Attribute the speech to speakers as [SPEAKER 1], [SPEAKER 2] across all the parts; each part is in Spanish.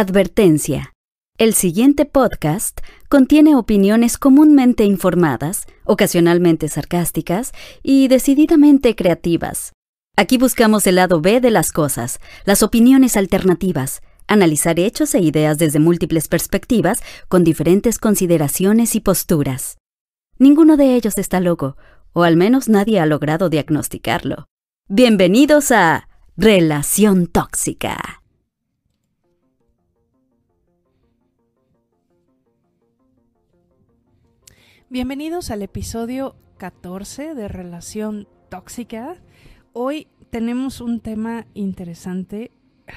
[SPEAKER 1] Advertencia. El siguiente podcast contiene opiniones comúnmente informadas, ocasionalmente sarcásticas y decididamente creativas. Aquí buscamos el lado B de las cosas, las opiniones alternativas, analizar hechos e ideas desde múltiples perspectivas con diferentes consideraciones y posturas. Ninguno de ellos está loco, o al menos nadie ha logrado diagnosticarlo. Bienvenidos a Relación Tóxica.
[SPEAKER 2] Bienvenidos al episodio 14 de Relación Tóxica. Hoy tenemos un tema interesante.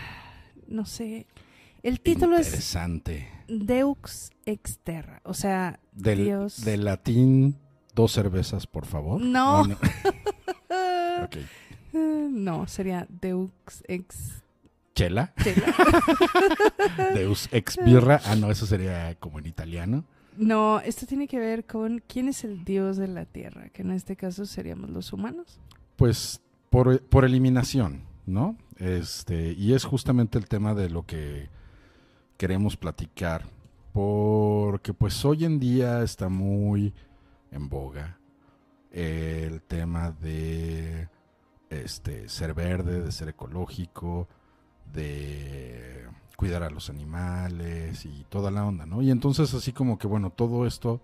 [SPEAKER 2] No sé. El título
[SPEAKER 3] interesante.
[SPEAKER 2] es Deux Exterra. O sea,
[SPEAKER 3] del,
[SPEAKER 2] Dios.
[SPEAKER 3] del latín, dos cervezas, por favor.
[SPEAKER 2] No.
[SPEAKER 3] no.
[SPEAKER 2] No, sería Deux Ex.
[SPEAKER 3] Chela.
[SPEAKER 2] Chela.
[SPEAKER 3] Deus ex birra. Ah, no, eso sería como en italiano.
[SPEAKER 2] No, esto tiene que ver con quién es el dios de la tierra, que en este caso seríamos los humanos.
[SPEAKER 3] Pues por, por eliminación, ¿no? Este, y es justamente el tema de lo que queremos platicar. Porque pues hoy en día está muy en boga el tema de este ser verde, de ser ecológico, de cuidar a los animales y toda la onda, ¿no? Y entonces así como que, bueno, todo esto,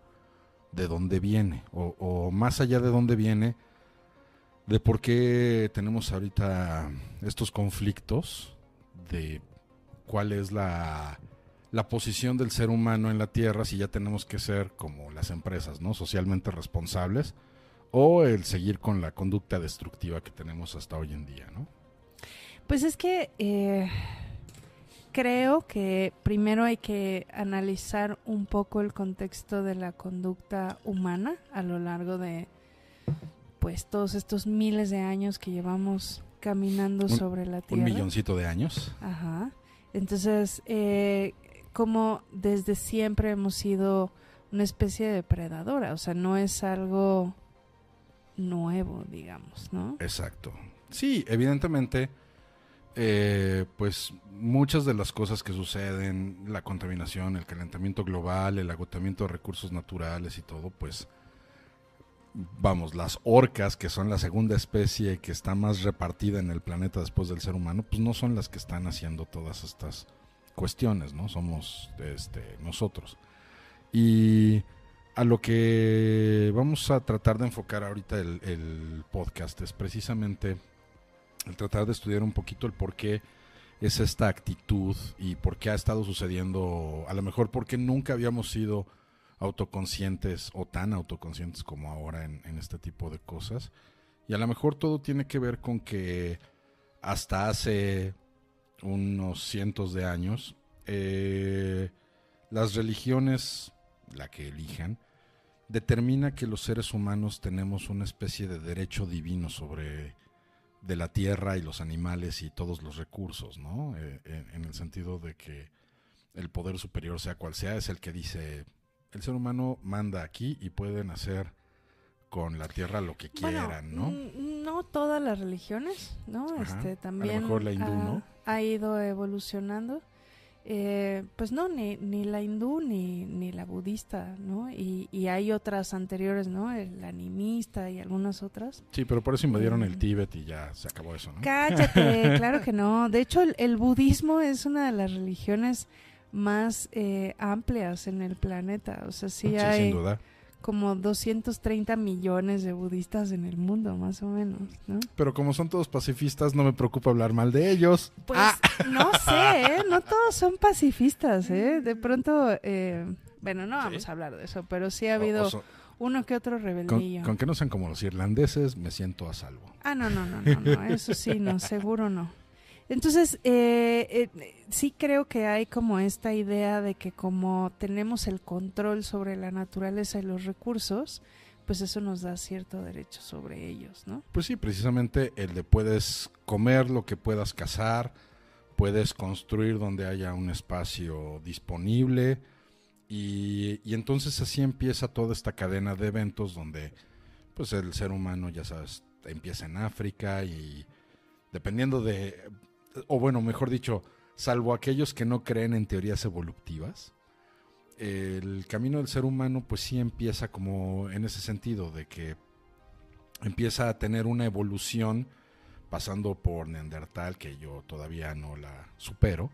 [SPEAKER 3] ¿de dónde viene? O, más allá de dónde viene, de por qué tenemos ahorita estos conflictos, de cuál es la, la posición del ser humano en la Tierra, si ya tenemos que ser como las empresas, ¿no? Socialmente responsables, o el seguir con la conducta destructiva que tenemos hasta hoy en día, ¿no?
[SPEAKER 2] Pues es que eh, creo que primero hay que analizar un poco el contexto de la conducta humana a lo largo de pues todos estos miles de años que llevamos caminando
[SPEAKER 3] Un-
[SPEAKER 2] sobre la
[SPEAKER 3] Un
[SPEAKER 2] Tierra.
[SPEAKER 3] milloncito de años.
[SPEAKER 2] Ajá. Entonces, eh, como desde siempre hemos sido una especie de depredadora, o sea, no es algo nuevo, digamos, ¿no?
[SPEAKER 3] Exacto. Sí, evidentemente, eh, pues muchas de las cosas que suceden, la contaminación, el calentamiento global, el agotamiento de recursos naturales y todo, pues vamos, las orcas, que son la segunda especie que está más repartida en el planeta después del ser humano, pues no son las que están haciendo todas estas cuestiones, ¿no? Somos este, nosotros. Y a lo que vamos a tratar de enfocar ahorita el, el podcast es precisamente el tratar de estudiar un poquito el por qué es esta actitud y por qué ha estado sucediendo, a lo mejor porque nunca habíamos sido autoconscientes o tan autoconscientes como ahora en, este tipo de cosas. Y a lo mejor todo tiene que ver con que hasta hace unos cientos de años, eh, las religiones, la que elijan, determina que los seres humanos tenemos una especie de derecho divino sobre de la tierra y los animales y todos los recursos, ¿no? Eh, en, en el sentido de que el poder superior, sea cual sea, es el que dice, el ser humano manda aquí y pueden hacer con la tierra lo que
[SPEAKER 2] Bueno,
[SPEAKER 3] quieran, ¿no?
[SPEAKER 2] No todas las religiones, ¿no?
[SPEAKER 3] Ajá.
[SPEAKER 2] Este
[SPEAKER 3] A
[SPEAKER 2] también
[SPEAKER 3] lo mejor la hindú,
[SPEAKER 2] ha,
[SPEAKER 3] ¿no?
[SPEAKER 2] ha ido evolucionando. Eh, pues no, ni, ni la hindú ni, ni la budista, ¿no? Y, y hay otras anteriores, ¿no? El animista y algunas otras.
[SPEAKER 3] Sí, pero por eso invadieron el
[SPEAKER 2] Mm.
[SPEAKER 3] Tíbet y ya se acabó eso, ¿no?
[SPEAKER 2] Cállate, claro que no. De hecho, el, el budismo es una de las religiones más eh, amplias en el planeta. O sea, sí,
[SPEAKER 3] Sí,
[SPEAKER 2] hay
[SPEAKER 3] sin duda.
[SPEAKER 2] Como 230 millones de budistas en el mundo, más o menos, ¿no?
[SPEAKER 3] Pero como son todos pacifistas, no me preocupa hablar mal de ellos.
[SPEAKER 2] Pues
[SPEAKER 3] Ah.
[SPEAKER 2] no sé, ¿eh? no todos son pacifistas, ¿eh? De pronto, eh, bueno, no vamos
[SPEAKER 3] Sí.
[SPEAKER 2] a hablar de eso, pero sí ha habido
[SPEAKER 3] o
[SPEAKER 2] uno que otro
[SPEAKER 3] con,
[SPEAKER 2] rebeldillo.
[SPEAKER 3] con que no sean como los irlandeses, me siento a salvo.
[SPEAKER 2] Ah, no, no, no, no, no, eso sí, no, seguro no. Entonces, eh, eh, sí creo que hay como esta idea de que como tenemos el control sobre la naturaleza y los recursos, pues eso nos da cierto derecho sobre ellos, ¿no?
[SPEAKER 3] Pues sí, precisamente el de puedes comer lo que puedas cazar, puedes construir donde haya un espacio disponible y, y entonces así empieza toda esta cadena de eventos donde pues el ser humano, ya sabes, empieza en África y dependiendo de, o bueno, mejor dicho, salvo aquellos que no creen en teorías evolutivas, el camino del ser humano pues sí empieza como en ese sentido, de que empieza a tener una evolución pasando por Neandertal, que yo todavía no la supero,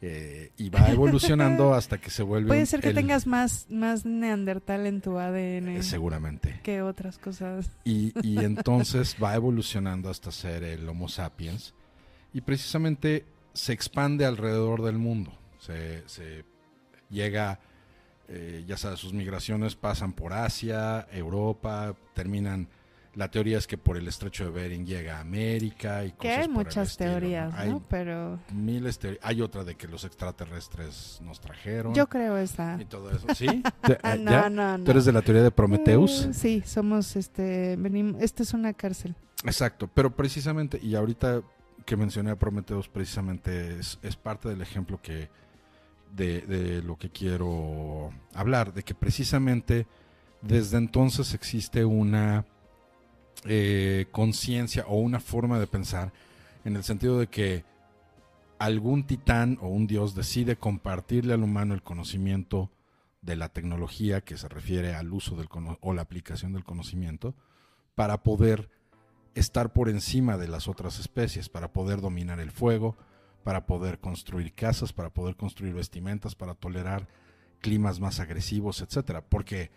[SPEAKER 3] eh, y va evolucionando hasta que se vuelve...
[SPEAKER 2] Puede ser que tengas más, más Neandertal en tu ADN.
[SPEAKER 3] Eh, seguramente.
[SPEAKER 2] Que otras cosas.
[SPEAKER 3] Y, y entonces va evolucionando hasta ser el Homo sapiens, y precisamente se expande alrededor del mundo, se, se llega... Eh, ya sabes, sus migraciones pasan por Asia, Europa, terminan la teoría es que por el estrecho de Bering llega a América y
[SPEAKER 2] que hay muchas teorías, ¿no? Pero
[SPEAKER 3] miles Hay otra de que los extraterrestres nos trajeron.
[SPEAKER 2] Yo creo esa.
[SPEAKER 3] Y todo eso, ¿sí?
[SPEAKER 2] Eh, no, no, no.
[SPEAKER 3] ¿Tú eres de la teoría de Prometheus?
[SPEAKER 2] Mm, sí, somos este venimos esta es una cárcel.
[SPEAKER 3] Exacto, pero precisamente y ahorita que mencioné a Prometheus precisamente es, es parte del ejemplo que de, lo que quiero hablar, de que precisamente desde entonces existe una eh, conciencia o una forma de pensar en el sentido de que algún titán o un dios decide compartirle al humano el conocimiento de la tecnología que se refiere al uso del o la aplicación del conocimiento para poder estar por encima de las otras especies, para poder dominar el fuego, para poder construir casas, para poder construir vestimentas, para tolerar climas más agresivos, etcétera, porque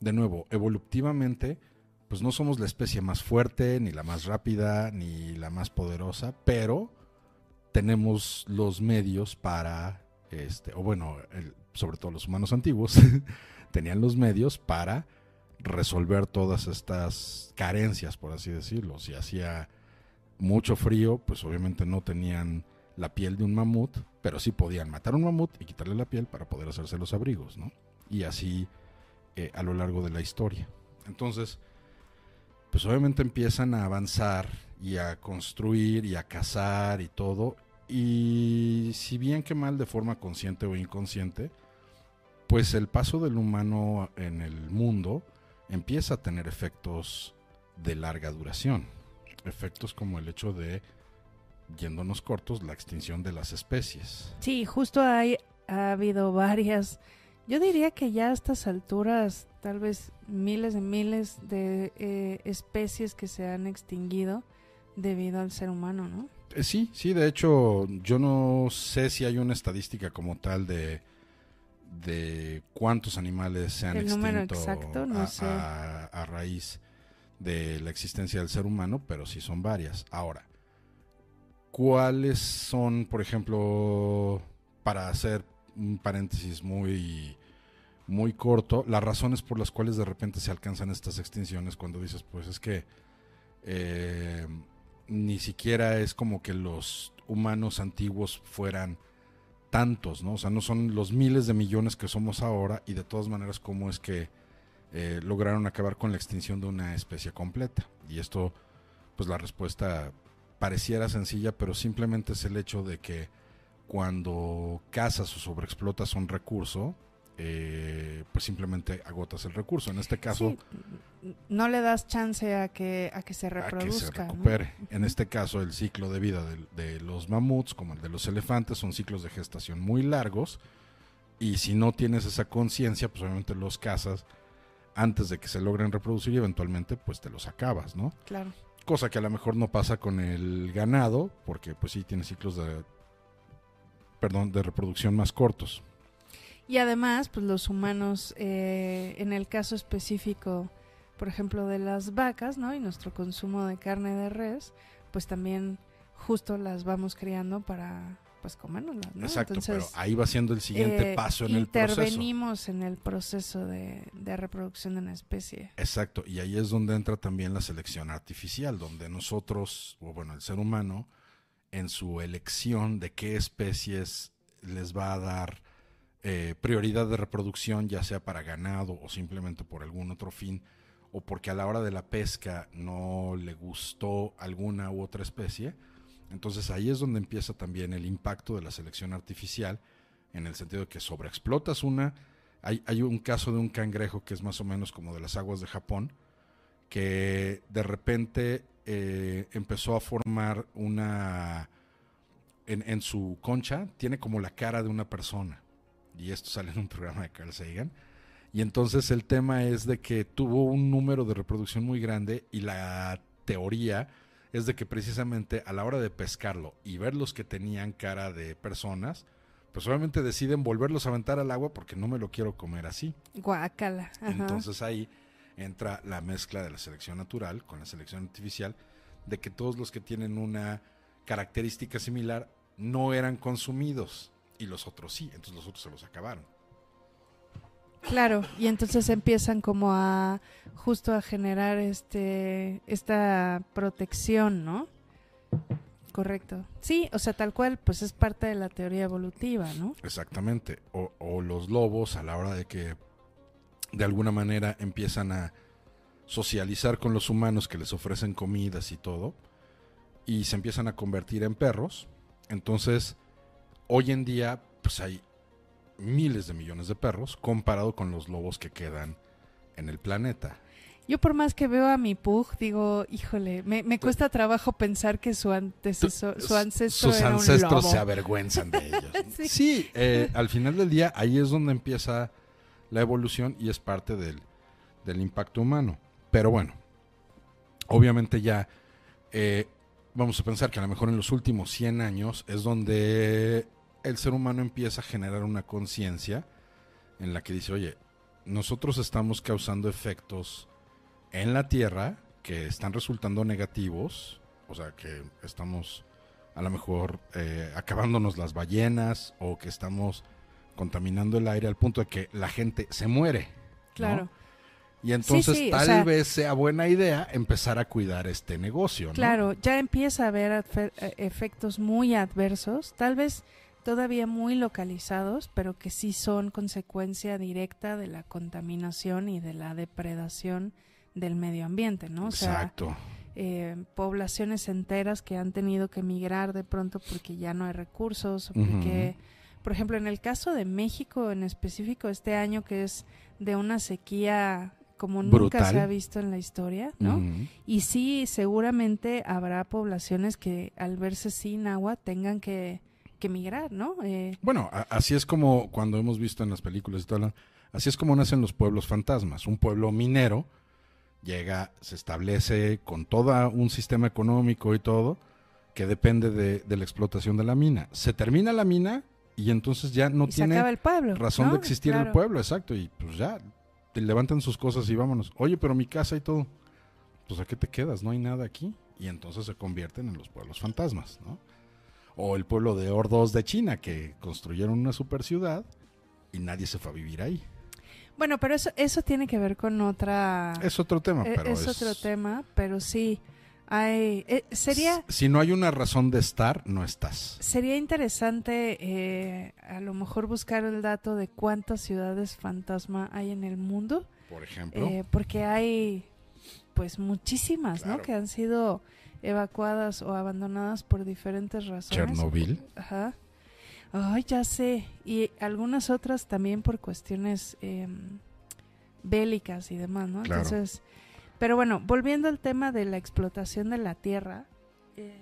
[SPEAKER 3] de nuevo, evolutivamente pues no somos la especie más fuerte, ni la más rápida, ni la más poderosa, pero tenemos los medios para, este, o bueno, sobre todo los humanos antiguos, tenían los medios para resolver todas estas carencias, por así decirlo. Si hacía mucho frío, pues obviamente no tenían la piel de un mamut, pero sí podían matar un mamut y quitarle la piel para poder hacerse los abrigos, ¿no? Y así eh, a lo largo de la historia. Entonces, pues obviamente empiezan a avanzar y a construir y a cazar y todo. Y si bien que mal de forma consciente o inconsciente, pues el paso del humano en el mundo empieza a tener efectos de larga duración. Efectos como el hecho de, yéndonos cortos, la extinción de las especies.
[SPEAKER 2] Sí, justo hay, ha habido varias yo diría que ya a estas alturas, tal vez miles y miles de eh, especies que se han extinguido debido al ser humano, ¿no?
[SPEAKER 3] Eh, sí, sí, de hecho, yo no sé si hay una estadística como tal de, de cuántos animales se han
[SPEAKER 2] El
[SPEAKER 3] extinto
[SPEAKER 2] exacto, no
[SPEAKER 3] a,
[SPEAKER 2] sé.
[SPEAKER 3] a raíz de la existencia del ser humano, pero sí son varias. Ahora, ¿cuáles son, por ejemplo, para hacer un paréntesis muy, muy corto, las razones por las cuales de repente se alcanzan estas extinciones cuando dices, pues es que eh, ni siquiera es como que los humanos antiguos fueran tantos, ¿no? O sea, no son los miles de millones que somos ahora y de todas maneras cómo es que eh, lograron acabar con la extinción de una especie completa. Y esto, pues la respuesta pareciera sencilla, pero simplemente es el hecho de que cuando cazas o sobreexplotas un recurso, eh, pues simplemente agotas el recurso. En este caso,
[SPEAKER 2] no le das chance a que a que se reproduzca,
[SPEAKER 3] a que se recupere. En este caso, el ciclo de vida de, los mamuts, como el de los elefantes, son ciclos de gestación muy largos. Y si no tienes esa conciencia, pues obviamente los cazas antes de que se logren reproducir y eventualmente pues te los acabas, ¿no?
[SPEAKER 2] Claro.
[SPEAKER 3] Cosa que a lo mejor no pasa con el ganado, porque pues sí tiene ciclos de perdón, de reproducción más cortos.
[SPEAKER 2] Y además, pues los humanos, eh, en el caso específico, por ejemplo, de las vacas, ¿no? Y nuestro consumo de carne de res, pues también justo las vamos criando para pues comérnoslas, ¿no?
[SPEAKER 3] Exacto, pero ahí va siendo el siguiente eh, paso en el proceso.
[SPEAKER 2] Intervenimos en el proceso de, de, reproducción de una especie.
[SPEAKER 3] Exacto, y ahí es donde entra también la selección artificial, donde nosotros, o bueno, el ser humano, en su elección de qué especies les va a dar eh, prioridad de reproducción, ya sea para ganado o simplemente por algún otro fin, o porque a la hora de la pesca no le gustó alguna u otra especie. Entonces ahí es donde empieza también el impacto de la selección artificial, en el sentido de que sobreexplotas una. Hay, un caso de un cangrejo que es más o menos como de las aguas de Japón, que de repente eh, empezó a formar una, en su concha tiene como la cara de una persona. Y esto sale en un programa de Carl Sagan. Y entonces el tema es de que tuvo un número de reproducción muy grande y la teoría es de que precisamente a la hora de pescarlo y ver los que tenían cara de personas, pues obviamente deciden volverlos a aventar al agua porque no me lo quiero comer así.
[SPEAKER 2] Guácala. Ajá.
[SPEAKER 3] Entonces ahí entra la mezcla de la selección natural con la selección artificial, de que todos los que tienen una característica similar no eran consumidos y los otros sí, entonces los otros se los acabaron.
[SPEAKER 2] Claro, y entonces empiezan como a justo a generar este esta protección, ¿no? Correcto. Sí, o sea, tal cual, pues es parte de la teoría evolutiva, ¿no?
[SPEAKER 3] Exactamente. O, o los lobos a la hora de que de alguna manera empiezan a socializar con los humanos que les ofrecen comidas y todo, y se empiezan a convertir en perros. Entonces, hoy en día, pues hay miles de millones de perros comparado con los lobos que quedan en el planeta.
[SPEAKER 2] Yo por más que veo a mi pug, digo, híjole, me, me cuesta trabajo pensar que su antecesor, su ancestro
[SPEAKER 3] Sus
[SPEAKER 2] era un
[SPEAKER 3] ancestros
[SPEAKER 2] lobo.
[SPEAKER 3] se avergüenzan de ellos.
[SPEAKER 2] Sí.
[SPEAKER 3] sí, eh, al final del día ahí es donde empieza la evolución y es parte del, del impacto humano. Pero bueno, obviamente ya eh, vamos a pensar que a lo mejor en los últimos 100 años es donde el ser humano empieza a generar una conciencia en la que dice, oye, nosotros estamos causando efectos en la Tierra que están resultando negativos, o sea, que estamos a lo mejor eh, acabándonos las ballenas o que estamos contaminando el aire al punto de que la gente se muere. ¿no?
[SPEAKER 2] Claro,
[SPEAKER 3] Y entonces
[SPEAKER 2] sí,
[SPEAKER 3] tal
[SPEAKER 2] sea-
[SPEAKER 3] vez sea buena idea empezar a cuidar este negocio, ¿no?
[SPEAKER 2] claro, ya empieza a haber eh, efectos muy adversos, tal vez todavía muy localizados, pero que sí son consecuencia directa de la contaminación y de la depredación del medio ambiente, ¿no? O sea, eh, poblaciones enteras que han tenido que emigrar de pronto porque ya no hay recursos, porque, por ejemplo, en el caso de México en específico, este año que es de una sequía como nunca se ha visto en la historia, ¿no? Y sí, seguramente habrá poblaciones que al verse sin agua tengan que, que migrar, ¿no? Eh,
[SPEAKER 3] Bueno, a- así es como cuando hemos visto en las películas y todo, así es como nacen los pueblos fantasmas. Un pueblo minero llega, se establece con todo un sistema económico y todo que depende de, de la explotación de la mina. Se termina la mina y entonces ya no
[SPEAKER 2] y
[SPEAKER 3] tiene
[SPEAKER 2] acaba el pueblo.
[SPEAKER 3] razón
[SPEAKER 2] ¿no?
[SPEAKER 3] de existir el pueblo, exacto. Y pues ya, te levantan sus cosas y vámonos. Oye, pero mi casa y todo. Pues a qué te quedas, no hay nada aquí. Y entonces se convierten en los pueblos fantasmas, ¿no? O el pueblo de Ordos de China, que construyeron una super ciudad y nadie se fue a vivir ahí.
[SPEAKER 2] Bueno, pero eso, eso tiene que ver con otra...
[SPEAKER 3] Es otro tema,
[SPEAKER 2] Eh,
[SPEAKER 3] pero
[SPEAKER 2] es, otro tema, pero sí. Hay, eh, sería,
[SPEAKER 3] Si no hay una razón de estar, no estás.
[SPEAKER 2] sería interesante eh, a lo mejor buscar el dato de cuántas ciudades fantasma hay en el mundo,
[SPEAKER 3] Por ejemplo,
[SPEAKER 2] eh, porque hay pues muchísimas, ¿no? Que han sido evacuadas o abandonadas por diferentes razones.
[SPEAKER 3] Chernobyl.
[SPEAKER 2] Ajá. Ay, ya sé. Y algunas otras también por cuestiones em, bélicas y demás, ¿no?
[SPEAKER 3] Claro.
[SPEAKER 2] Entonces, pero bueno, volviendo al tema de la explotación de la tierra, eh,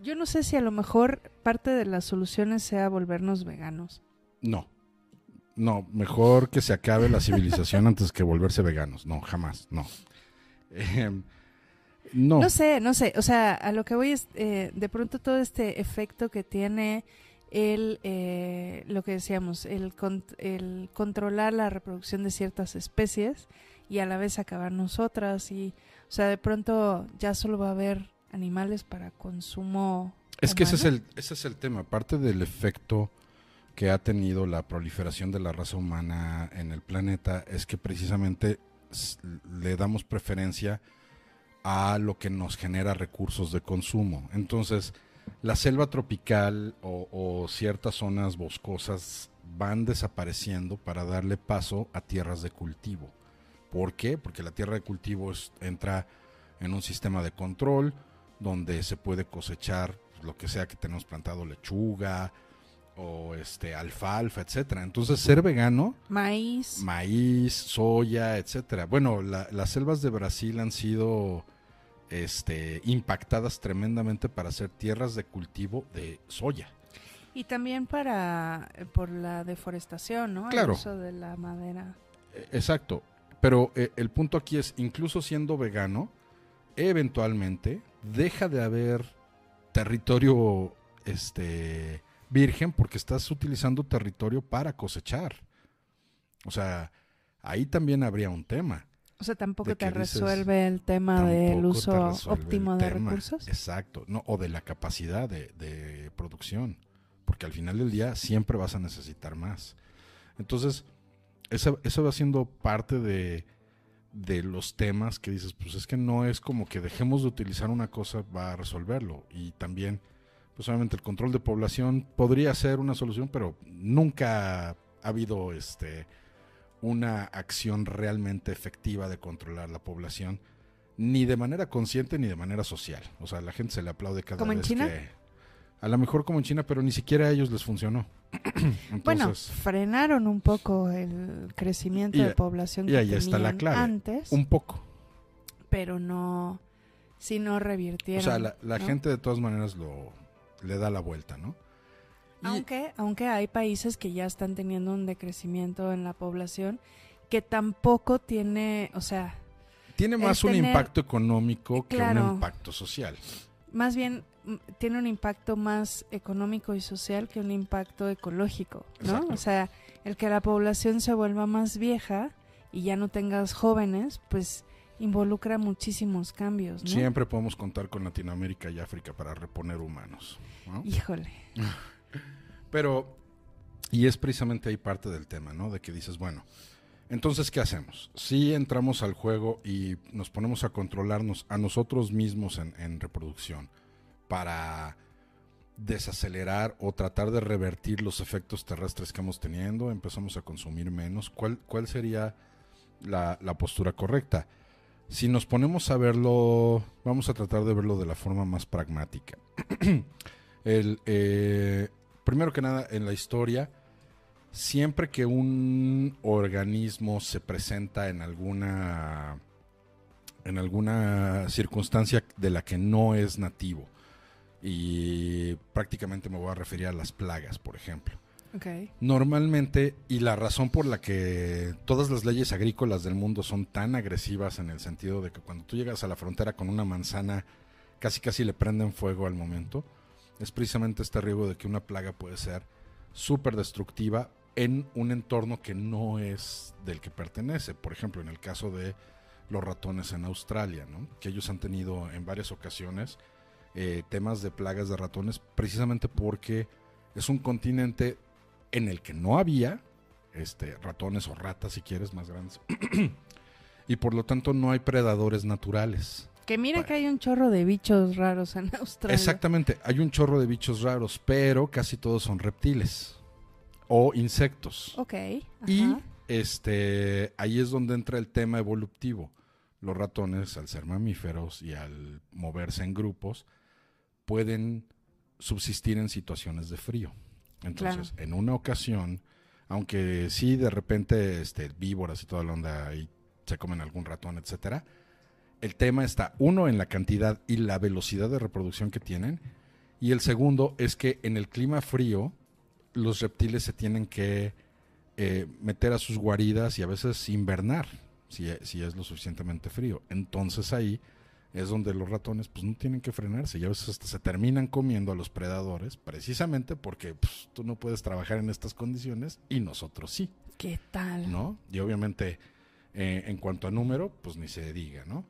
[SPEAKER 2] yo no sé si a lo mejor parte de las soluciones sea volvernos veganos.
[SPEAKER 3] No. No, mejor que se acabe la civilización antes que volverse veganos. No, jamás, no. Em, no.
[SPEAKER 2] No sé, no sé. O sea, a lo que voy es eh, de pronto todo este efecto que tiene el, eh, lo que decíamos, el, con- el controlar la reproducción de ciertas especies y a la vez acabar nosotras. Y, o sea, de pronto ya solo va a haber animales para consumo.
[SPEAKER 3] Es que ese es, el, ese es el tema. Aparte del efecto que ha tenido la proliferación de la raza humana en el planeta, es que precisamente le damos preferencia a lo que nos genera recursos de consumo. Entonces, la selva tropical o, o ciertas zonas boscosas van desapareciendo para darle paso a tierras de cultivo. ¿Por qué? Porque la tierra de cultivo es- entra en un sistema de control donde se puede cosechar lo que sea que tenemos plantado, lechuga o este alfalfa, etcétera. Entonces, ser vegano
[SPEAKER 2] Maíz.
[SPEAKER 3] maíz, soya, etcétera. Bueno, la- las selvas de Brasil han sido este, impactadas tremendamente para ser tierras de cultivo de soya.
[SPEAKER 2] Y también para eh, por la deforestación, ¿no?
[SPEAKER 3] Claro.
[SPEAKER 2] El uso de la madera.
[SPEAKER 3] Eh, Exacto. Pero eh, el punto aquí es, incluso siendo vegano, eventualmente deja de haber territorio este, virgen porque estás utilizando territorio para cosechar. O sea, ahí también habría un tema.
[SPEAKER 2] O sea, tampoco te
[SPEAKER 3] dices,
[SPEAKER 2] resuelve el tema del uso óptimo de
[SPEAKER 3] tema.
[SPEAKER 2] recursos.
[SPEAKER 3] Exacto, no, o de la capacidad de, de producción, porque al final del día siempre vas a necesitar más. Entonces, eso, eso va siendo parte de, de los temas que dices, pues es que no es como que dejemos de utilizar una cosa va a resolverlo. Y también, pues obviamente el control de población podría ser una solución, pero nunca ha habido este una acción realmente efectiva de controlar la población, ni de manera consciente ni de manera social. O sea, la gente se le aplaude cada
[SPEAKER 2] ¿Como en
[SPEAKER 3] vez
[SPEAKER 2] China?
[SPEAKER 3] que... A lo mejor como en China, pero ni siquiera a ellos les funcionó.
[SPEAKER 2] Bueno, frenaron un poco el crecimiento
[SPEAKER 3] Y-
[SPEAKER 2] de población
[SPEAKER 3] y
[SPEAKER 2] que
[SPEAKER 3] ahí está la clave.
[SPEAKER 2] antes,
[SPEAKER 3] un poco.
[SPEAKER 2] pero no, si no revirtieron.
[SPEAKER 3] O sea, la, la
[SPEAKER 2] ¿no?
[SPEAKER 3] gente de todas maneras lo le da la vuelta, ¿no?
[SPEAKER 2] Aunque, aunque hay países que ya están teniendo un decrecimiento en la población que tampoco tiene, o sea,
[SPEAKER 3] tiene más un
[SPEAKER 2] tener-
[SPEAKER 3] impacto económico que un impacto social.
[SPEAKER 2] más bien mm, tiene un impacto más económico y social que un impacto ecológico, ¿no?
[SPEAKER 3] Exacto.
[SPEAKER 2] O sea, el que la población se vuelva más vieja y ya no tengas jóvenes, pues involucra muchísimos cambios, ¿no?
[SPEAKER 3] Siempre podemos contar con Latinoamérica y África para reponer humanos. ¿no?
[SPEAKER 2] Híjole.
[SPEAKER 3] Pero, y es precisamente ahí parte del tema, ¿no? De que dices, bueno, entonces, ¿qué hacemos? Si entramos al juego y nos ponemos a controlarnos a nosotros mismos en, reproducción para desacelerar o tratar de revertir los efectos terrestres que hemos teniendo, empezamos a consumir menos, ¿cuál, cuál sería la, la postura correcta? Si nos ponemos a verlo, vamos a tratar de verlo de la forma más pragmática. El, eh, primero que nada, en la historia, siempre que un organismo se presenta en alguna en alguna circunstancia de la que no es nativo y prácticamente me voy a referir a las plagas, por ejemplo.
[SPEAKER 2] Ok.
[SPEAKER 3] Normalmente, y la razón por la que todas las leyes agrícolas del mundo son tan agresivas en el sentido de que cuando tú llegas a la frontera con una manzana, casi casi le prenden fuego al momento, es precisamente este riesgo de que una plaga puede ser súper destructiva en un entorno que no es del que pertenece. Por ejemplo, en el caso de los ratones en Australia, ¿no? que ellos han tenido en varias ocasiones eh, temas de plagas de ratones precisamente porque es un continente en el que no había este, ratones o ratas, si quieres, más grandes. y por lo tanto no hay predadores naturales.
[SPEAKER 2] Que mira
[SPEAKER 3] Bueno.
[SPEAKER 2] que hay un chorro de bichos raros en Australia.
[SPEAKER 3] Exactamente, hay un chorro de bichos raros, pero casi todos son reptiles o insectos.
[SPEAKER 2] Ok.
[SPEAKER 3] Y este ahí es donde entra el tema evolutivo. Los ratones, al ser mamíferos y al moverse en grupos, pueden subsistir en situaciones de frío. Entonces, en una ocasión, aunque sí de repente este, víboras y toda la onda ahí se comen algún ratón, etcétera, el tema está uno en la cantidad y la velocidad de reproducción que tienen, y el segundo es que en el clima frío los reptiles se tienen que eh, meter a sus guaridas y a veces invernar si, si es lo suficientemente frío. Entonces ahí es donde los ratones pues no tienen que frenarse y a veces hasta se terminan comiendo a los predadores precisamente porque pues, tú no puedes trabajar en estas condiciones y nosotros sí,
[SPEAKER 2] ¿Qué tal?
[SPEAKER 3] ¿no? Y obviamente eh, en cuanto a número pues ni se diga, ¿no?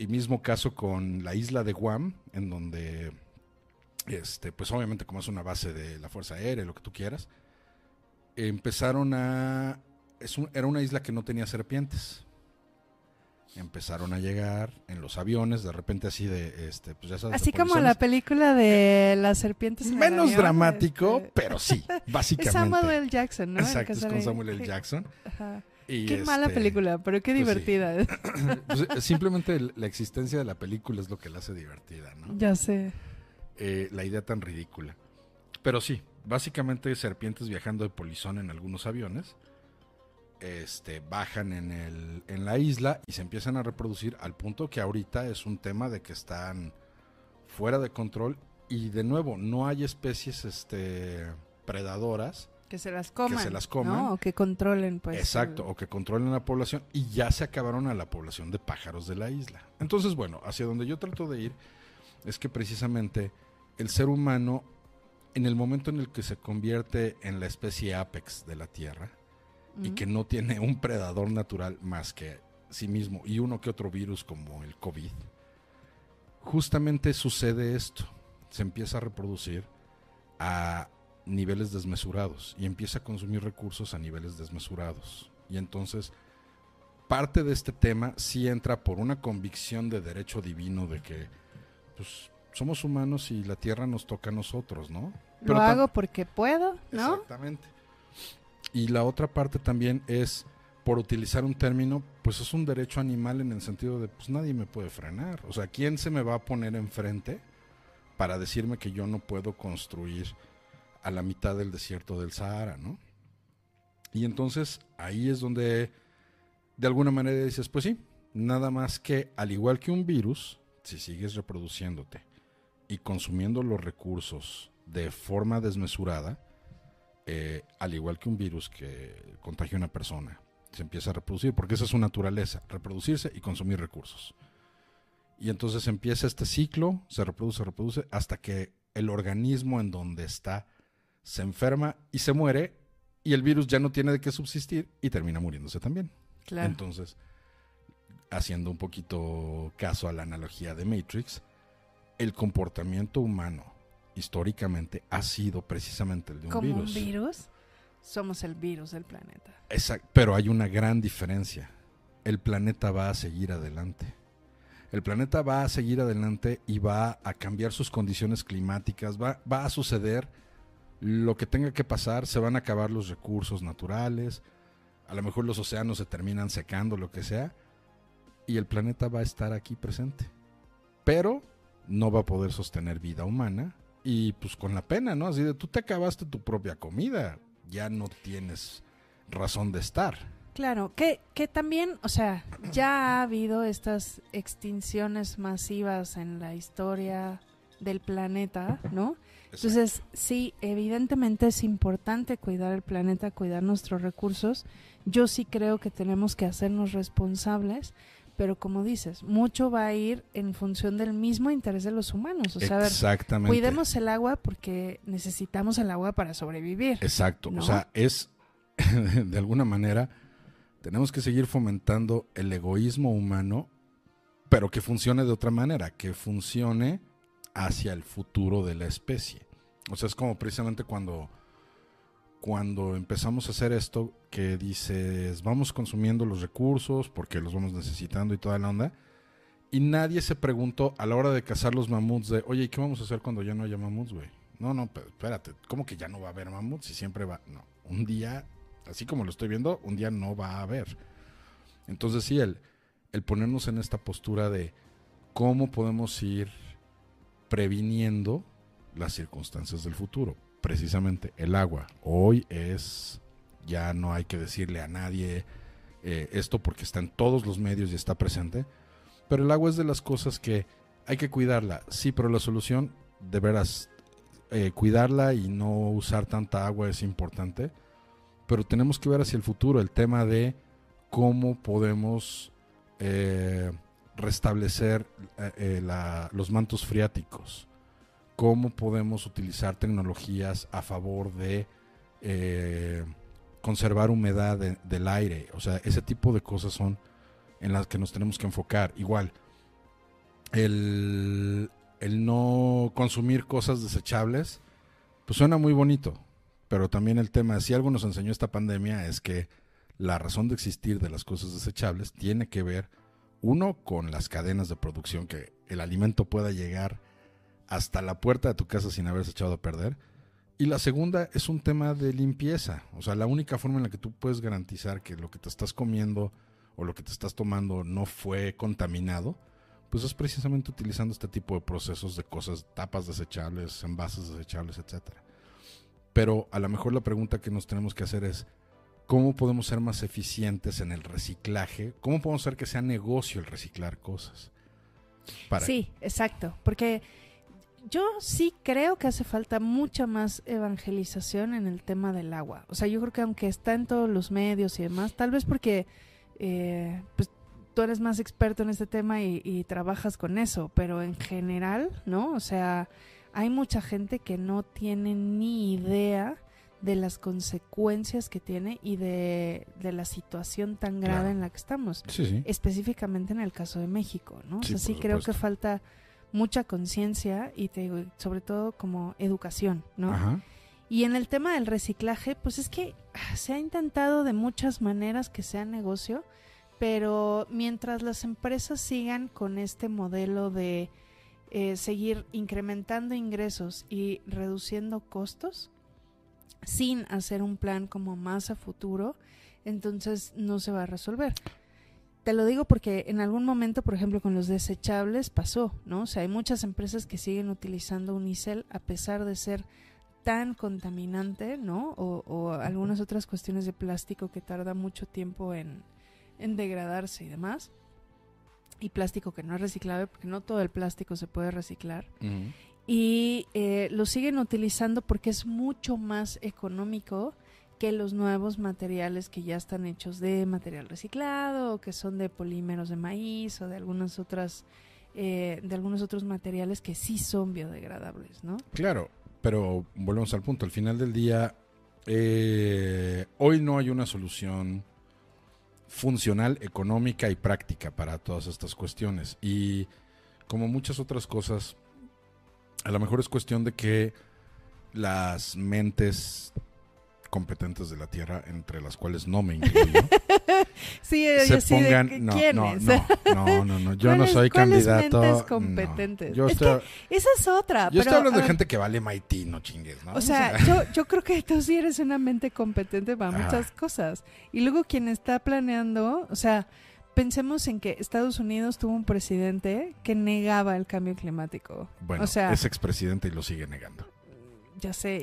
[SPEAKER 3] Y mismo caso con la isla de Guam en donde este pues obviamente como es una base de la Fuerza Aérea, lo que tú quieras, empezaron a es un- era una isla que no tenía serpientes. Empezaron a llegar en los aviones, de repente así de, este, pues ya sabes.
[SPEAKER 2] Así como
[SPEAKER 3] polizones.
[SPEAKER 2] la película de las serpientes en el
[SPEAKER 3] Menos
[SPEAKER 2] avión,
[SPEAKER 3] dramático,
[SPEAKER 2] este,
[SPEAKER 3] pero sí,
[SPEAKER 2] Es
[SPEAKER 3] básicamente.
[SPEAKER 2] Samuel L. Jackson, ¿no? El
[SPEAKER 3] Exacto, es con Samuel L. Jackson.
[SPEAKER 2] Ajá.
[SPEAKER 3] Y
[SPEAKER 2] Qué mala
[SPEAKER 3] este,
[SPEAKER 2] película, pero qué
[SPEAKER 3] pues sí.
[SPEAKER 2] divertida.
[SPEAKER 3] pues, eh, simplemente la existencia de la película es lo que la hace divertida, ¿no?
[SPEAKER 2] ya sé.
[SPEAKER 3] Eh, la idea tan ridícula. Pero sí, básicamente serpientes viajando de polizón en algunos aviones. este, bajan en, el, en la isla y se empiezan a reproducir al punto que ahorita es un tema de que están fuera de control y de nuevo no hay especies este, predadoras
[SPEAKER 2] que se las coman,
[SPEAKER 3] que se las coman.
[SPEAKER 2] o que controlen pues
[SPEAKER 3] exacto o que controlen la población y ya se acabaron a la población de pájaros de la isla entonces bueno hacia donde yo trato de ir es que precisamente el ser humano en el momento en el que se convierte en la especie apex de la tierra y que no tiene un predador natural más que sí mismo y uno que otro virus como el COVID, justamente sucede esto. Se empieza a reproducir a niveles desmesurados y empieza a consumir recursos a niveles desmesurados. Y entonces, parte de este tema sí entra por una convicción de derecho divino de que pues, somos humanos y la tierra nos toca a nosotros, ¿no?
[SPEAKER 2] Lo hago porque puedo, ¿no?
[SPEAKER 3] Exactamente. Y la otra parte también es, por utilizar un término, pues es un derecho animal en el sentido de, pues nadie me puede frenar. O sea, ¿quién se me va a poner enfrente para decirme que yo no puedo construir a la mitad del desierto del Sahara, ¿no? Y entonces ahí es donde de alguna manera dices, pues sí, nada más que al igual que un virus, si sigues reproduciéndote y consumiendo los recursos de forma desmesurada, eh, al igual que un virus que contagia a una persona, se empieza a reproducir, porque esa es su naturaleza, reproducirse y consumir recursos. Y entonces empieza este ciclo, se reproduce, reproduce, hasta que el organismo en donde está se enferma y se muere, y el virus ya no tiene de qué subsistir y termina muriéndose también. Entonces, haciendo un poquito caso a la analogía de Matrix, el comportamiento humano históricamente ha sido precisamente el de un
[SPEAKER 2] ¿Como
[SPEAKER 3] virus.
[SPEAKER 2] un virus? Somos el virus del planeta.
[SPEAKER 3] Exacto, pero hay una gran diferencia. El planeta va a seguir adelante. El planeta va a seguir adelante y va a cambiar sus condiciones climáticas, va, va a suceder lo que tenga que pasar, se van a acabar los recursos naturales, a lo mejor los océanos se terminan secando, lo que sea, y el planeta va a estar aquí presente. Pero no va a poder sostener vida humana y pues con la pena, ¿no? Así de tú te acabaste tu propia comida, ya no tienes razón de estar.
[SPEAKER 2] Claro, que, que también, o sea, ya ha habido estas extinciones masivas en la historia del planeta, ¿no? Entonces, sí, evidentemente es importante cuidar el planeta, cuidar nuestros recursos. Yo sí creo que tenemos que hacernos responsables, pero como dices, mucho va a ir en función del mismo interés de los humanos. O sea,
[SPEAKER 3] Exactamente.
[SPEAKER 2] cuidemos el agua porque necesitamos el agua para sobrevivir.
[SPEAKER 3] Exacto. O sea, es, de alguna manera, tenemos que seguir fomentando el egoísmo humano, pero que funcione de otra manera, que funcione hacia el futuro de la especie. O sea, es como precisamente cuando, cuando empezamos a hacer esto, que dices, vamos consumiendo los recursos porque los vamos necesitando y toda la onda. Y nadie se preguntó a la hora de cazar los mamuts de, oye, ¿y qué vamos a hacer cuando ya no haya mamuts, güey? No, no, pero espérate, ¿cómo que ya no va a haber mamuts? Si siempre va. No, un día, así como lo estoy viendo, un día no va a haber. Entonces, sí, el, el ponernos en esta postura de cómo podemos ir previniendo las circunstancias del futuro. Precisamente el agua. Hoy es, ya no hay que decirle a nadie eh, esto porque está en todos los medios y está presente. Pero el agua es de las cosas que hay que cuidarla. Sí, pero la solución, de veras, eh, cuidarla y no usar tanta agua es importante. Pero tenemos que ver hacia el futuro el tema de cómo podemos eh, restablecer los mantos freáticos cómo podemos utilizar tecnologías a favor de eh, conservar humedad del aire. O sea, ese tipo de cosas son en las que nos tenemos que enfocar. Igual, el, el no consumir cosas desechables, pues suena muy bonito, pero también el tema, si algo nos enseñó esta pandemia es que la razón de existir de las cosas desechables tiene que ver, uno, con las cadenas de producción, que el alimento pueda llegar hasta la puerta de tu casa sin haberse echado a perder. Y la segunda es un tema de limpieza. O sea, la única forma en la que tú puedes garantizar que lo que te estás comiendo o lo que te estás tomando no fue contaminado, pues es precisamente utilizando este tipo de procesos de cosas, tapas desechables, envases desechables, etc. Pero a lo mejor la pregunta que nos tenemos que hacer es, cómo podemos ser más eficientes en el reciclaje, cómo podemos hacer que sea negocio el reciclar cosas.
[SPEAKER 2] Sí, exacto, porque yo sí creo que hace falta mucha más evangelización en el tema del agua. O sea, yo creo que aunque está en todos los medios y demás, tal vez porque eh, pues, tú eres más experto en este tema y, y, trabajas con eso, pero en general, ¿no? O sea, hay mucha gente que no tiene ni idea de las consecuencias que tiene y de, la situación tan grave en la que estamos. Específicamente en el caso de México, ¿no? Sí, o sea, sí creo que falta mucha conciencia y te digo, sobre todo como educación, ¿no? Y en el tema del reciclaje, pues es que se ha intentado de muchas maneras que sea negocio, pero mientras las empresas sigan con este modelo de eh, seguir incrementando ingresos y reduciendo costos, sin hacer un plan como más a futuro, entonces no se va a resolver. Te lo digo porque en algún momento, por ejemplo, con los desechables pasó, ¿no? O sea, hay muchas empresas que siguen utilizando unicel a pesar de ser tan contaminante, ¿no? O, algunas otras cuestiones de plástico que tarda mucho tiempo en, degradarse y demás. Y plástico que no es reciclable, porque no todo el plástico se puede reciclar y eh, lo siguen utilizando porque es mucho más económico que los nuevos materiales que ya están hechos de material reciclado o que son de polímeros de maíz o de algunas otras eh, de algunos otros materiales que sí son biodegradables, ¿no?
[SPEAKER 3] Claro, pero volvemos al punto. Al final del día, eh, hoy no hay una solución funcional, económica y práctica para todas estas cuestiones. Y como muchas otras cosas, a lo mejor es cuestión de que las mentes competentes de la Tierra, entre las cuales no me incluyo,
[SPEAKER 2] sí, se pongan...
[SPEAKER 3] no, no, no, no, no, yo no soy candidato... Mentes
[SPEAKER 2] competentes? esa es otra.
[SPEAKER 3] Yo estoy hablando de gente que vale MIT, no chingues, ¿no?
[SPEAKER 2] O sea, yo, yo creo que tú sí eres una mente competente para muchas cosas. Y luego quien está planeando, o sea pensemos en que Estados Unidos tuvo un presidente que negaba el cambio climático.
[SPEAKER 3] Bueno, es expresidente y lo sigue negando.
[SPEAKER 2] Ya sé,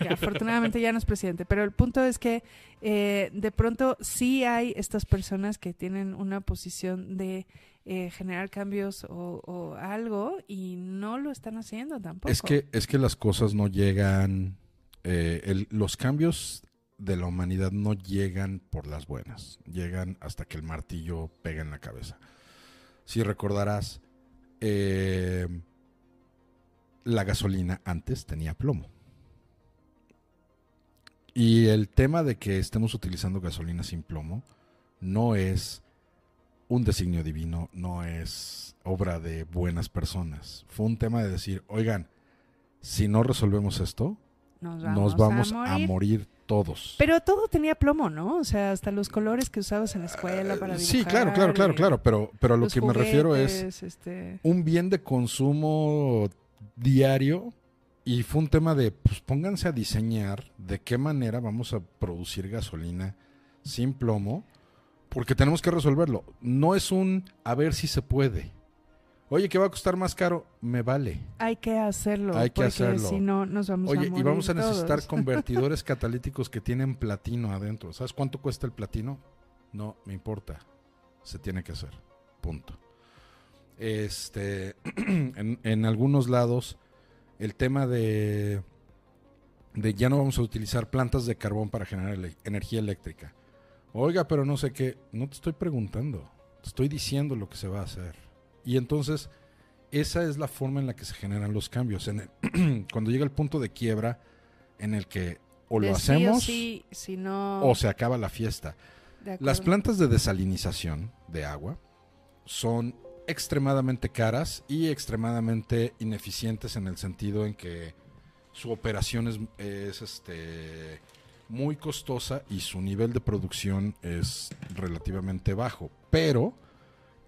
[SPEAKER 2] y, afortunadamente ya no es presidente, pero el punto es que eh, de pronto sí hay estas personas que tienen una posición de eh, generar cambios o, algo y no lo están haciendo tampoco.
[SPEAKER 3] Es que, es que las cosas no llegan, eh, los cambios de la humanidad no llegan por las buenas, llegan hasta que el martillo pega en la cabeza. Si recordarás, eh, la gasolina antes tenía plomo. Y el tema de que estemos utilizando gasolina sin plomo no es un designio divino, no es obra de buenas personas. Fue un tema de decir, oigan, si no resolvemos esto, nos vamos, a, morir. todos.
[SPEAKER 2] Pero todo tenía plomo, ¿no? O sea, hasta los colores que usabas en la escuela para dibujar.
[SPEAKER 3] Sí, claro, claro, claro, claro. Pero, pero a lo que me refiero es este un bien de consumo diario y fue un tema de, pues pónganse a diseñar de qué manera vamos a producir gasolina sin plomo, porque tenemos que resolverlo. No es un a ver si se puede. Oye, que va a costar más caro, me vale.
[SPEAKER 2] Hay que hacerlo. Hay que hacerlo. Si no, nos vamos
[SPEAKER 3] Oye,
[SPEAKER 2] a morir
[SPEAKER 3] y vamos a necesitar convertidores catalíticos que tienen platino adentro. ¿Sabes cuánto cuesta el platino? No me importa. Se tiene que hacer. Punto. Este, en, algunos lados, el tema de, de ya no vamos a utilizar plantas de carbón para generar energía eléctrica. Oiga, pero no sé qué. No te estoy preguntando. Te estoy diciendo lo que se va a hacer. Y entonces, esa es la forma en la que se generan los cambios. En cuando llega el punto de quiebra en el que o lo hacemos o, se acaba la fiesta. Las plantas de desalinización de agua son extremadamente caras y extremadamente ineficientes en el sentido en que su operación es, es este, muy costosa y su nivel de producción es relativamente bajo. Pero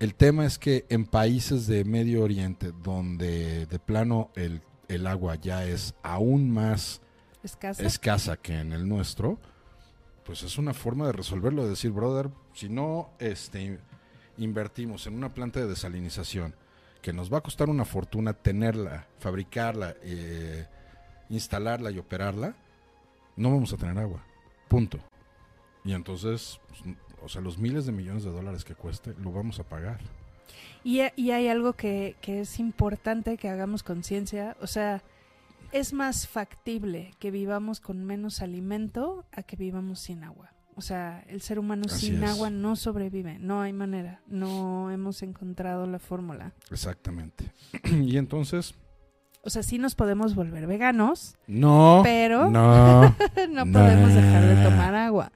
[SPEAKER 3] el tema es que en países de Medio Oriente, donde de plano el, agua ya es aún más ¿Escasa? que en el nuestro, pues es una forma de resolverlo, de decir, brother, si no este, invertimos en una planta de desalinización, que nos va a costar una fortuna tenerla, fabricarla, eh, instalarla y operarla, no vamos a tener agua. Punto. Y entonces, pues, o sea, los miles de millones de dólares que cueste, lo vamos a pagar.
[SPEAKER 2] Y, y hay algo que, que es importante que hagamos conciencia, o sea, es más factible que vivamos con menos alimento a que vivamos sin agua. O sea, el ser humano
[SPEAKER 3] Así
[SPEAKER 2] sin
[SPEAKER 3] es.
[SPEAKER 2] agua no sobrevive, no hay manera, no hemos encontrado la fórmula.
[SPEAKER 3] Exactamente. y entonces,
[SPEAKER 2] O sea, sí nos podemos volver veganos,
[SPEAKER 3] no,
[SPEAKER 2] pero
[SPEAKER 3] no,
[SPEAKER 2] no
[SPEAKER 3] no.
[SPEAKER 2] podemos dejar de tomar agua.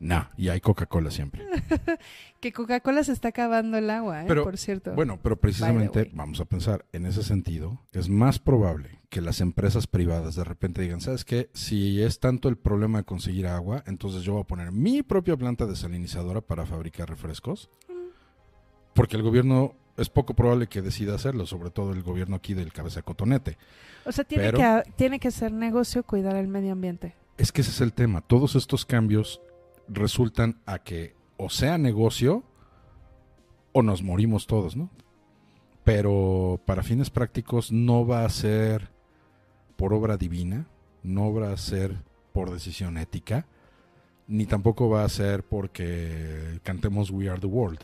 [SPEAKER 3] No. Y hay Coca-Cola siempre.
[SPEAKER 2] Que Coca-Cola se está acabando el agua, ¿eh?
[SPEAKER 3] Pero,
[SPEAKER 2] por cierto.
[SPEAKER 3] Bueno, pero precisamente vamos a pensar, en ese sentido, es más probable que las empresas privadas de repente digan, ¿sabes qué? Si es tanto el problema de conseguir agua, entonces yo voy a poner mi propia planta desalinizadora para fabricar refrescos. Porque el gobierno es poco probable que decida hacerlo, sobre todo el gobierno aquí del cabeza de cotonete.
[SPEAKER 2] o sea, tiene,
[SPEAKER 3] pero-
[SPEAKER 2] que, tiene que ser negocio cuidar el medio ambiente.
[SPEAKER 3] Es que ese es el tema. Todos estos cambios resultan a que o sea negocio o nos morimos todos, ¿no? Pero para fines prácticos no va a ser por obra divina, no va a ser por decisión ética, ni tampoco va a ser porque cantemos We Are the World.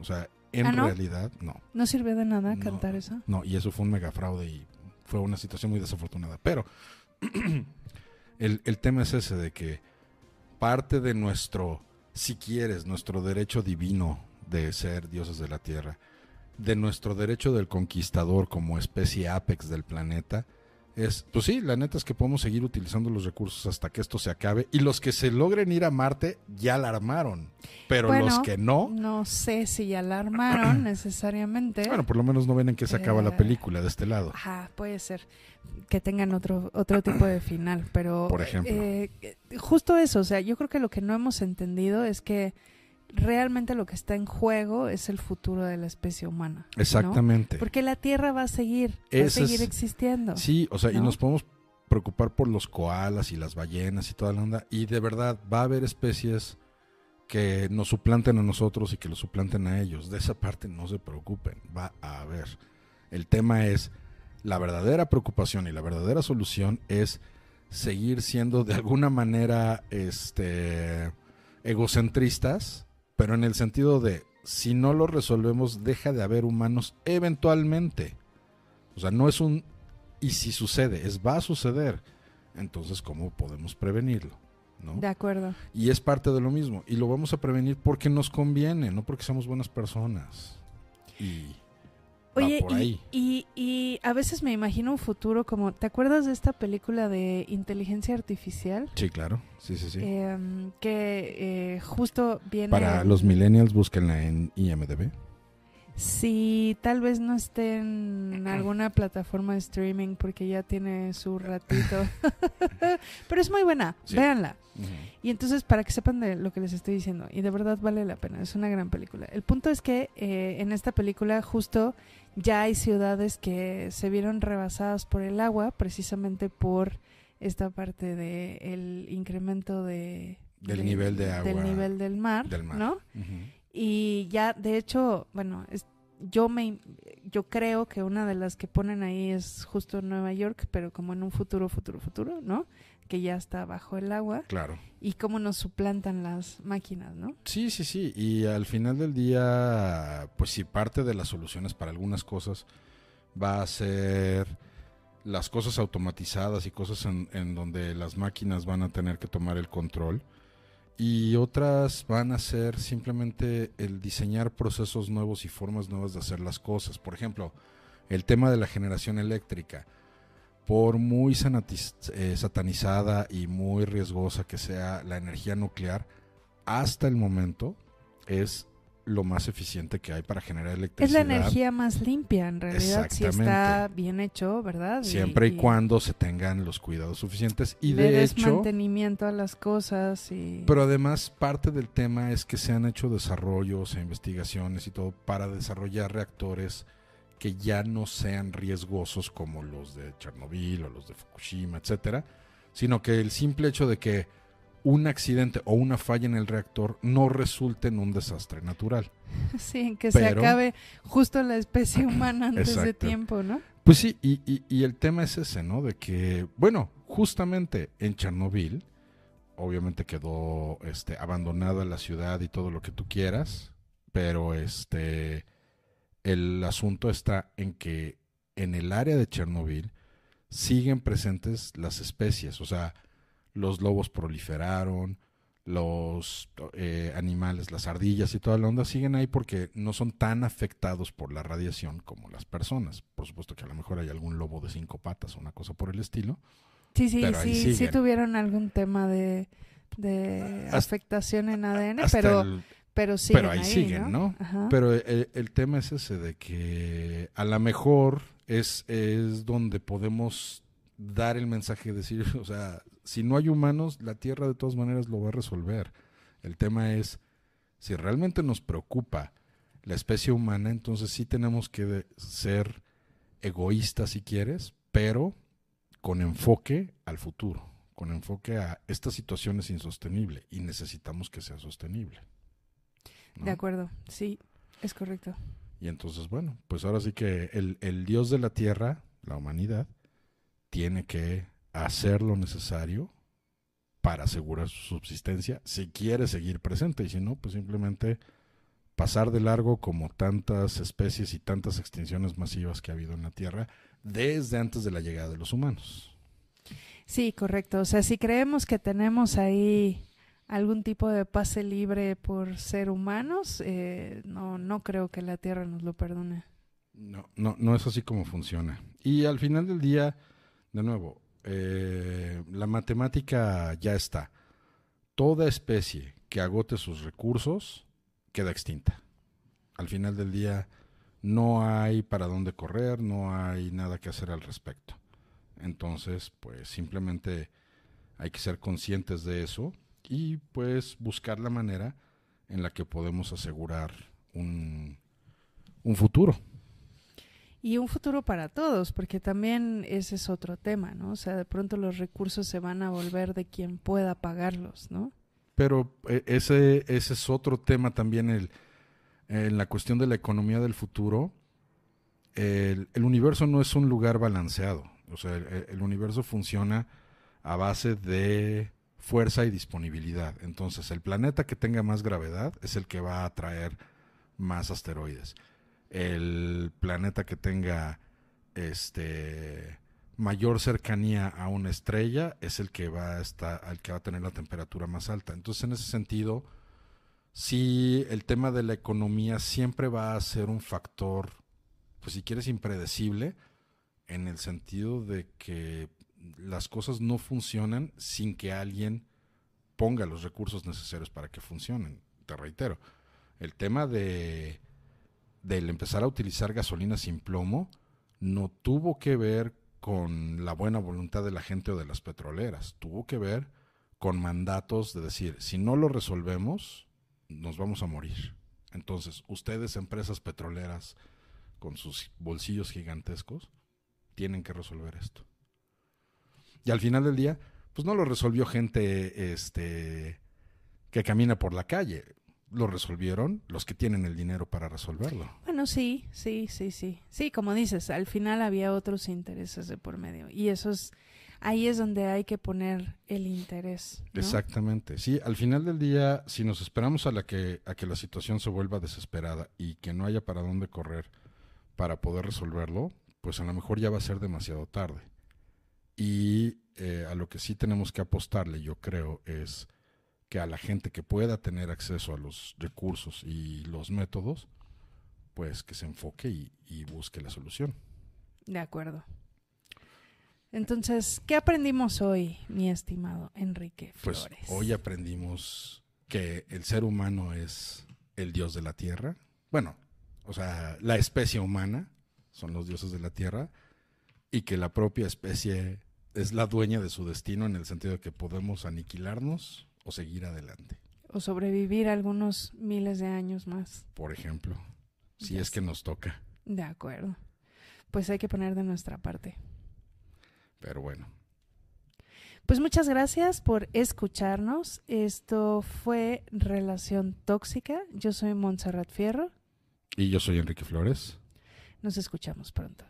[SPEAKER 3] O sea, en
[SPEAKER 2] ¿Ah, no?
[SPEAKER 3] realidad, no.
[SPEAKER 2] ¿No sirve de nada
[SPEAKER 3] No.
[SPEAKER 2] cantar eso?
[SPEAKER 3] No, y eso fue un mega fraude y fue una situación muy desafortunada. Pero el, el tema es ese de que parte de nuestro, si quieres, nuestro derecho divino de ser dioses de la tierra, de nuestro derecho del conquistador como especie apex del planeta, es, pues sí, la neta es que podemos seguir utilizando los recursos hasta que esto se acabe y los que se logren ir a Marte ya la armaron, pero
[SPEAKER 2] Bueno,
[SPEAKER 3] los que no,
[SPEAKER 2] No sé si ya la armaron necesariamente.
[SPEAKER 3] bueno, por lo menos no ven en qué se acaba
[SPEAKER 2] Eh,
[SPEAKER 3] la película de este lado.
[SPEAKER 2] Ajá, puede ser que tengan otro otro tipo de final, pero
[SPEAKER 3] Por ejemplo.
[SPEAKER 2] eh, eh, justo eso, o sea, yo creo que lo que no hemos entendido es que realmente lo que está en juego es el futuro de la especie humana. ¿no?
[SPEAKER 3] Exactamente.
[SPEAKER 2] Porque la Tierra va a seguir, va a seguir
[SPEAKER 3] es-
[SPEAKER 2] existiendo.
[SPEAKER 3] Sí, o sea, y
[SPEAKER 2] ¿no?
[SPEAKER 3] nos podemos preocupar por los koalas y las ballenas y toda la onda. Y de verdad va a haber especies que nos suplanten a nosotros y que los suplanten a ellos. De esa parte no se preocupen, va a haber. El tema es, la verdadera preocupación y la verdadera solución es seguir siendo de alguna manera este egocentristas, pero en el sentido de si no lo resolvemos deja de haber humanos eventualmente. O sea, no es un y si sucede, es va a suceder. Entonces, ¿cómo podemos prevenirlo? ¿No?
[SPEAKER 2] De acuerdo.
[SPEAKER 3] Y es parte de lo mismo. Y lo vamos a prevenir porque nos conviene, no porque seamos buenas personas. Y
[SPEAKER 2] Oye,
[SPEAKER 3] por
[SPEAKER 2] y,
[SPEAKER 3] ahí.
[SPEAKER 2] y, y a veces me imagino un futuro como, ¿te acuerdas de esta película de inteligencia artificial?
[SPEAKER 3] Sí, claro. Sí, sí, sí.
[SPEAKER 2] Em, que eh, justo viene...
[SPEAKER 3] Para los millennials, búsquenla en IMDB.
[SPEAKER 2] Sí, tal vez no esté en alguna plataforma de streaming porque ya tiene su ratito. Pero es muy buena,
[SPEAKER 3] Sí.
[SPEAKER 2] véanla. Y entonces, para que sepan de lo que les estoy diciendo, y de verdad vale la pena, es una gran película. El punto es que eh, en esta película justo ya hay ciudades que se vieron rebasadas por el agua, precisamente por esta parte del el incremento de,
[SPEAKER 3] Del nivel de agua
[SPEAKER 2] Del nivel del mar,
[SPEAKER 3] del mar.
[SPEAKER 2] ¿no? Y ya, de hecho, bueno, es- yo me yo creo que una de las que ponen ahí es justo Nueva York, pero como en un futuro, futuro, futuro, ¿no? Que ya está bajo el agua
[SPEAKER 3] Claro.
[SPEAKER 2] y cómo nos suplantan las máquinas, ¿no?
[SPEAKER 3] Sí, sí, sí. Y al final del día, pues sí, parte de las soluciones para algunas cosas va a ser las cosas automatizadas y cosas en, en donde las máquinas van a tener que tomar el control. Y otras van a ser simplemente el diseñar procesos nuevos y formas nuevas de hacer las cosas. Por ejemplo, el tema de la generación eléctrica. Por muy eh, satanizada y muy riesgosa que sea la energía nuclear, hasta el momento es lo más eficiente que hay para generar
[SPEAKER 2] Es
[SPEAKER 3] electricidad.
[SPEAKER 2] la energía más limpia, en realidad, si está bien hecho, ¿verdad?
[SPEAKER 3] Siempre y, cuando se tengan los cuidados suficientes. Y de hecho,
[SPEAKER 2] mantenimiento a las cosas y...
[SPEAKER 3] pero además parte del tema es que se han hecho desarrollos e investigaciones y todo para desarrollar reactores que ya no sean riesgosos como los de Chernobyl o los de Fukushima, etcétera, sino que el simple hecho de que un accidente o una falla en el reactor no resulte en un desastre natural.
[SPEAKER 2] Sí, que se acabe justo la especie humana antes de
[SPEAKER 3] Exacto.
[SPEAKER 2] tiempo, ¿no?
[SPEAKER 3] Pues sí, y, y- y el tema es ese, ¿no? De que, bueno, justamente en Chernobyl obviamente quedó este, abandonada la ciudad y todo lo que tú quieras, pero este, el asunto está en que en el área de Chernobyl siguen presentes las especies, o sea, los lobos proliferaron, los eh, animales, las ardillas y toda la onda siguen ahí porque no son tan afectados por la radiación como las personas. Por supuesto que a lo mejor hay algún lobo de cinco patas o una cosa por el estilo.
[SPEAKER 2] Sí, sí, sí, sí tuvieron algún tema de, de afectación en ADN, pero, pero siguen
[SPEAKER 3] Pero ahí, siguen, ¿no? Pero el, el, tema es ese de que a lo mejor es, es donde podemos dar el mensaje, decir, o sea, si no hay humanos, la Tierra de todas maneras lo va a resolver. El tema es, si realmente nos preocupa la especie humana, entonces sí tenemos que ser egoístas si quieres, pero con enfoque al futuro, con enfoque a esta situación es insostenible y necesitamos que sea sostenible.
[SPEAKER 2] De acuerdo, sí, es correcto.
[SPEAKER 3] Y entonces, bueno, pues ahora sí que el, el Dios de la Tierra, la humanidad, tiene que hacer lo necesario para asegurar su subsistencia si quiere seguir presente y si no, pues simplemente pasar de largo como tantas especies y tantas extinciones masivas que ha habido en la Tierra desde antes de la llegada de los humanos.
[SPEAKER 2] Sí, correcto. O sea, si creemos que tenemos ahí algún tipo de pase libre por ser humanos, eh, no, no creo que la Tierra nos lo perdone.
[SPEAKER 3] No, no, no es así como funciona. Y al final del día, de nuevo, eh, la matemática ya está. Toda especie que agote sus recursos queda extinta. Al final del día no hay para dónde correr, no hay nada que hacer al respecto. Entonces, pues simplemente hay que ser conscientes de eso y pues buscar la manera en la que podemos asegurar un, un futuro
[SPEAKER 2] y un futuro para todos, porque también ese es otro tema, ¿no? O sea, de pronto los recursos se van a volver de quien pueda pagarlos, ¿no?
[SPEAKER 3] Pero eh, ese, ese es otro tema también, el, en la cuestión de la economía del futuro. El, universo no es un lugar balanceado, o sea, el, universo funciona a base de fuerza y disponibilidad. Entonces, el planeta que tenga más gravedad es el que va a atraer más asteroides el planeta que tenga este mayor cercanía a una estrella es el que va a estar, el que va a tener la temperatura más alta. Entonces, en ese sentido, sí, el tema de la economía siempre va a ser un factor, pues si quieres, impredecible, en el sentido de que las cosas no funcionan sin que alguien ponga los recursos necesarios para que funcionen. Te reitero, el tema de del empezar a utilizar gasolina sin plomo no tuvo que ver con la buena voluntad de la gente o de las petroleras, tuvo que ver con mandatos de decir, si no lo resolvemos, nos vamos a morir. Entonces, ustedes, empresas petroleras, con sus bolsillos gigantescos, tienen que resolver esto. Y al final del día, pues no lo resolvió gente este, que camina por la calle lo resolvieron los que tienen el dinero para resolverlo.
[SPEAKER 2] Bueno, sí, sí, sí, sí. Sí, como dices, al final había otros intereses de por medio. Y eso es, ahí es donde hay que poner el interés.
[SPEAKER 3] Exactamente. Sí, al final del día, si nos esperamos a, la que, a que la situación se vuelva desesperada y que no haya para dónde correr para poder resolverlo, pues a lo mejor ya va a ser demasiado tarde. Y eh, a lo que sí tenemos que apostarle, yo creo, es que a la gente que pueda tener acceso a los recursos y los métodos, pues que se enfoque y, busque la solución.
[SPEAKER 2] De acuerdo. Entonces, ¿qué aprendimos hoy, mi estimado Enrique pues, Flores?
[SPEAKER 3] Pues hoy aprendimos que el ser humano es el dios de la tierra. Bueno, o sea, la especie humana son los dioses de la tierra y que la propia especie es la dueña de su destino en el sentido de que podemos aniquilarnos o seguir adelante.
[SPEAKER 2] O sobrevivir algunos miles de años más.
[SPEAKER 3] Por ejemplo, si es que nos toca.
[SPEAKER 2] De acuerdo. Pues hay que poner de nuestra parte.
[SPEAKER 3] Pero bueno.
[SPEAKER 2] Pues muchas gracias por escucharnos. Esto fue Relación Tóxica. Yo soy Montserrat Fierro.
[SPEAKER 3] Y yo soy Enrique Flores.
[SPEAKER 2] Nos escuchamos pronto.